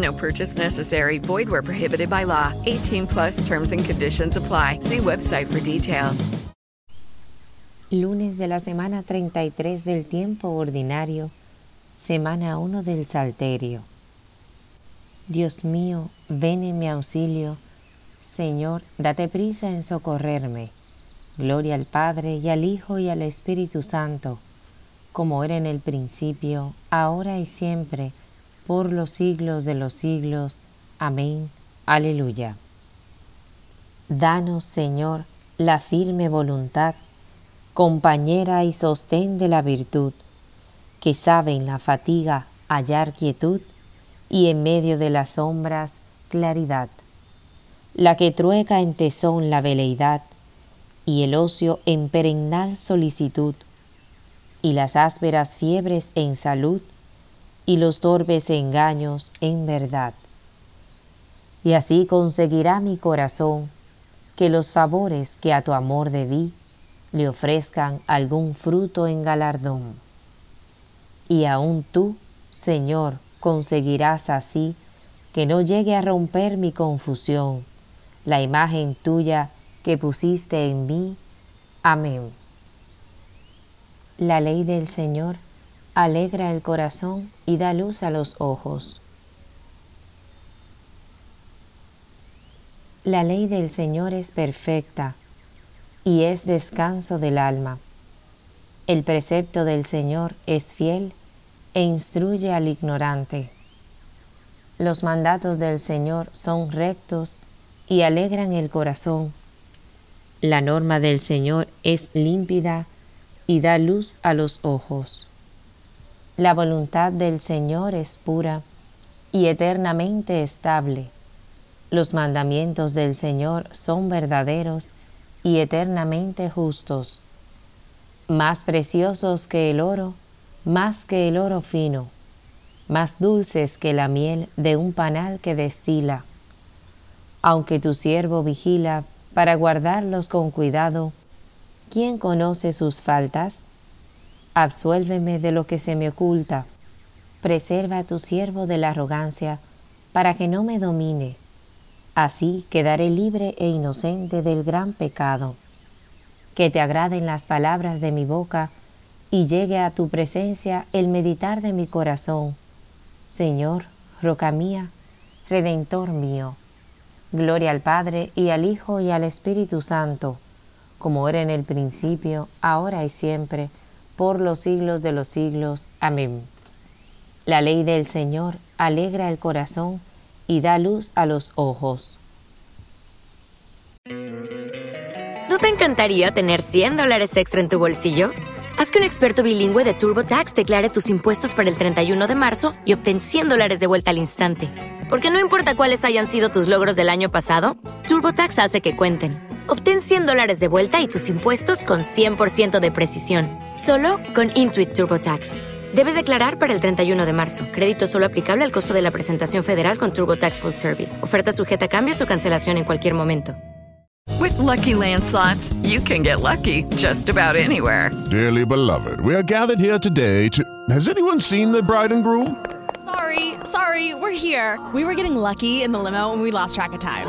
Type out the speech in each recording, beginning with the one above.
No purchase necessary. Void where prohibited by law. 18 plus terms and conditions apply. See website for details. Lunes de la semana 33 del tiempo ordinario, semana 1 del Salterio. Dios mío, ven en mi auxilio. Señor, date prisa en socorrerme. Gloria al Padre y al Hijo y al Espíritu Santo, como era en el principio, ahora y siempre, por los siglos de los siglos. Amén. Aleluya. Danos, Señor, la firme voluntad, compañera y sostén de la virtud, que sabe en la fatiga hallar quietud y en medio de las sombras claridad, la que trueca en tesón la veleidad y el ocio en perennal solicitud, y las ásperas fiebres en salud, y los torpes engaños en verdad. Y así conseguirá mi corazón que los favores que a tu amor debí le ofrezcan algún fruto en galardón. Y aún tú, Señor, conseguirás así que no llegue a romper mi confusión, la imagen tuya que pusiste en mí. Amén. La ley del Señor alegra el corazón y da luz a los ojos. La ley del Señor es perfecta y es descanso del alma. El precepto del Señor es fiel e instruye al ignorante. Los mandatos del Señor son rectos y alegran el corazón. La norma del Señor es límpida y da luz a los ojos. La voluntad del Señor es pura y eternamente estable. Los mandamientos del Señor son verdaderos y eternamente justos, más preciosos que el oro, más que el oro fino, más dulces que la miel de un panal que destila. Aunque tu siervo vigila para guardarlos con cuidado, ¿quién conoce sus faltas? Absuélveme de lo que se me oculta. Preserva a tu siervo de la arrogancia, para que no me domine. Así quedaré libre e inocente del gran pecado. Que te agraden las palabras de mi boca y llegue a tu presencia el meditar de mi corazón. Señor, roca mía, redentor mío. Gloria al Padre y al Hijo y al Espíritu Santo, como era en el principio, ahora y siempre, por los siglos de los siglos. Amén. La ley del Señor alegra el corazón y da luz a los ojos. ¿No te encantaría tener 100 dólares extra en tu bolsillo? Haz que un experto bilingüe de TurboTax declare tus impuestos para el 31 de marzo y obtén 100 dólares de vuelta al instante. Porque no importa cuáles hayan sido tus logros del año pasado, TurboTax hace que cuenten. Obtén 100 dólares de vuelta y tus impuestos con 100% de precisión, solo con Intuit TurboTax. Debes declarar para el 31 de marzo. Crédito solo aplicable al costo de la presentación federal con TurboTax Full Service. Oferta sujeta a cambios o cancelación en cualquier momento. With Lucky Land slots, you can get lucky just about anywhere. Dearly beloved, we are gathered here today to. Has anyone seen the bride and groom? Sorry, sorry, we're here. We were getting lucky in the limo and we lost track of time.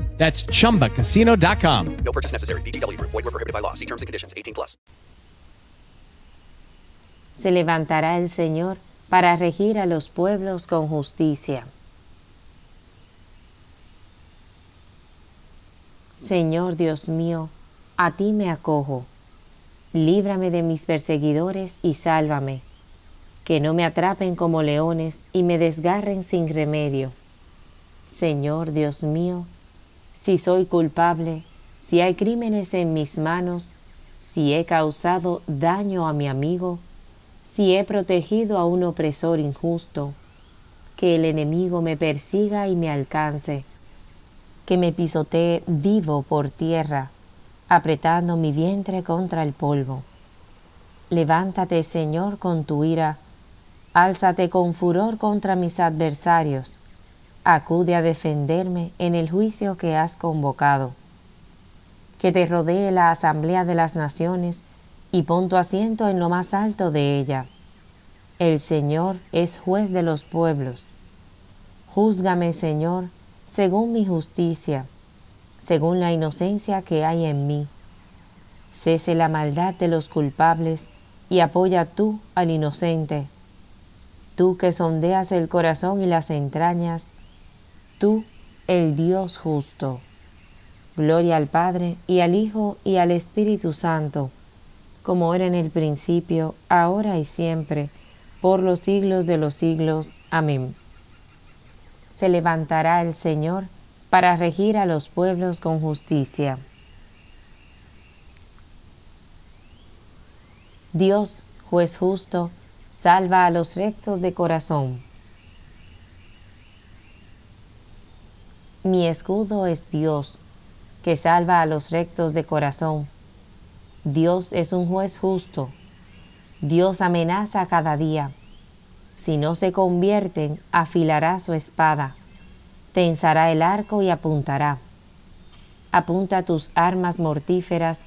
That's chumbacasino.com. No purchase necessary. VGW Group. Void were prohibited by law. See terms and conditions. 18 plus. Se levantará el Señor para regir a los pueblos con justicia. Señor Dios mío, a ti me acojo. Líbrame de mis perseguidores y sálvame. Que no me atrapen como leones y me desgarren sin remedio. Señor Dios mío, si soy culpable, si hay crímenes en mis manos, si he causado daño a mi amigo, si he protegido a un opresor injusto, que el enemigo me persiga y me alcance, que me pisotee vivo por tierra, apretando mi vientre contra el polvo. Levántate, Señor, con tu ira, álzate con furor contra mis adversarios, acude a defenderme en el juicio que has convocado. Que te rodee la asamblea de las naciones y pon tu asiento en lo más alto de ella. El Señor es juez de los pueblos. Júzgame, Señor, según mi justicia, según la inocencia que hay en mí. Cese la maldad de los culpables y apoya tú al inocente. Tú que sondeas el corazón y las entrañas, tú, el Dios justo. Gloria al Padre y al Hijo y al Espíritu Santo, como era en el principio, ahora y siempre, por los siglos de los siglos. Amén. Se levantará el Señor para regir a los pueblos con justicia. Dios, juez justo, salva a los rectos de corazón. Mi escudo es Dios, que salva a los rectos de corazón. Dios es un juez justo. Dios amenaza cada día. Si no se convierten, afilará su espada, tensará el arco y apuntará. Apunta tus armas mortíferas,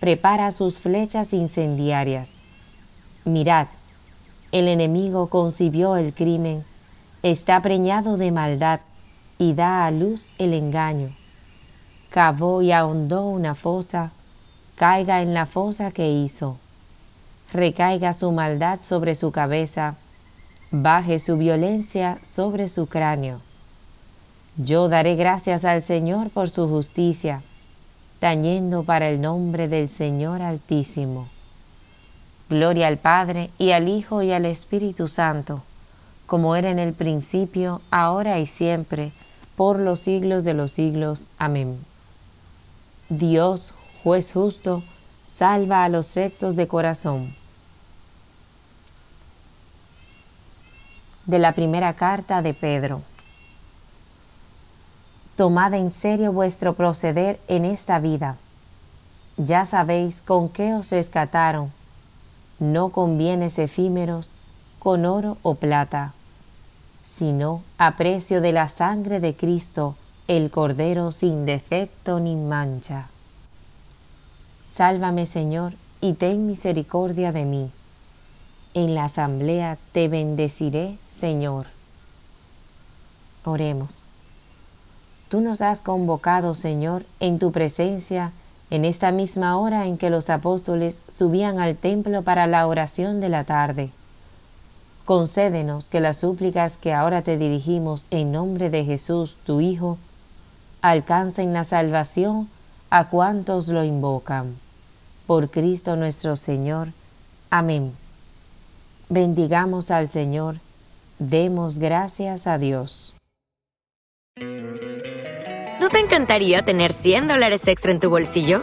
prepara sus flechas incendiarias. Mirad, el enemigo concibió el crimen, está preñado de maldad y da a luz el engaño. Cavó y ahondó una fosa, caiga en la fosa que hizo. Recaiga su maldad sobre su cabeza, baje su violencia sobre su cráneo. Yo daré gracias al Señor por su justicia, tañendo para el nombre del Señor Altísimo. Gloria al Padre y al Hijo y al Espíritu Santo, como era en el principio, ahora y siempre, por los siglos de los siglos. Amén. Dios, juez justo, salva a los rectos de corazón. De la primera carta de Pedro. Tomad en serio vuestro proceder en esta vida. Ya sabéis con qué os rescataron, no con bienes efímeros, con oro o plata sino a precio de la sangre de Cristo, el Cordero sin defecto ni mancha. Sálvame, Señor, y ten misericordia de mí. En la asamblea te bendeciré, Señor. Oremos. Tú nos has convocado, Señor, en tu presencia, en esta misma hora en que los apóstoles subían al templo para la oración de la tarde concédenos que las súplicas que ahora te dirigimos en nombre de Jesús, tu Hijo, alcancen la salvación a cuantos lo invocan. Por Cristo nuestro Señor. Amén. Bendigamos al Señor, demos gracias a Dios. ¿No te encantaría tener 100 dólares extra en tu bolsillo?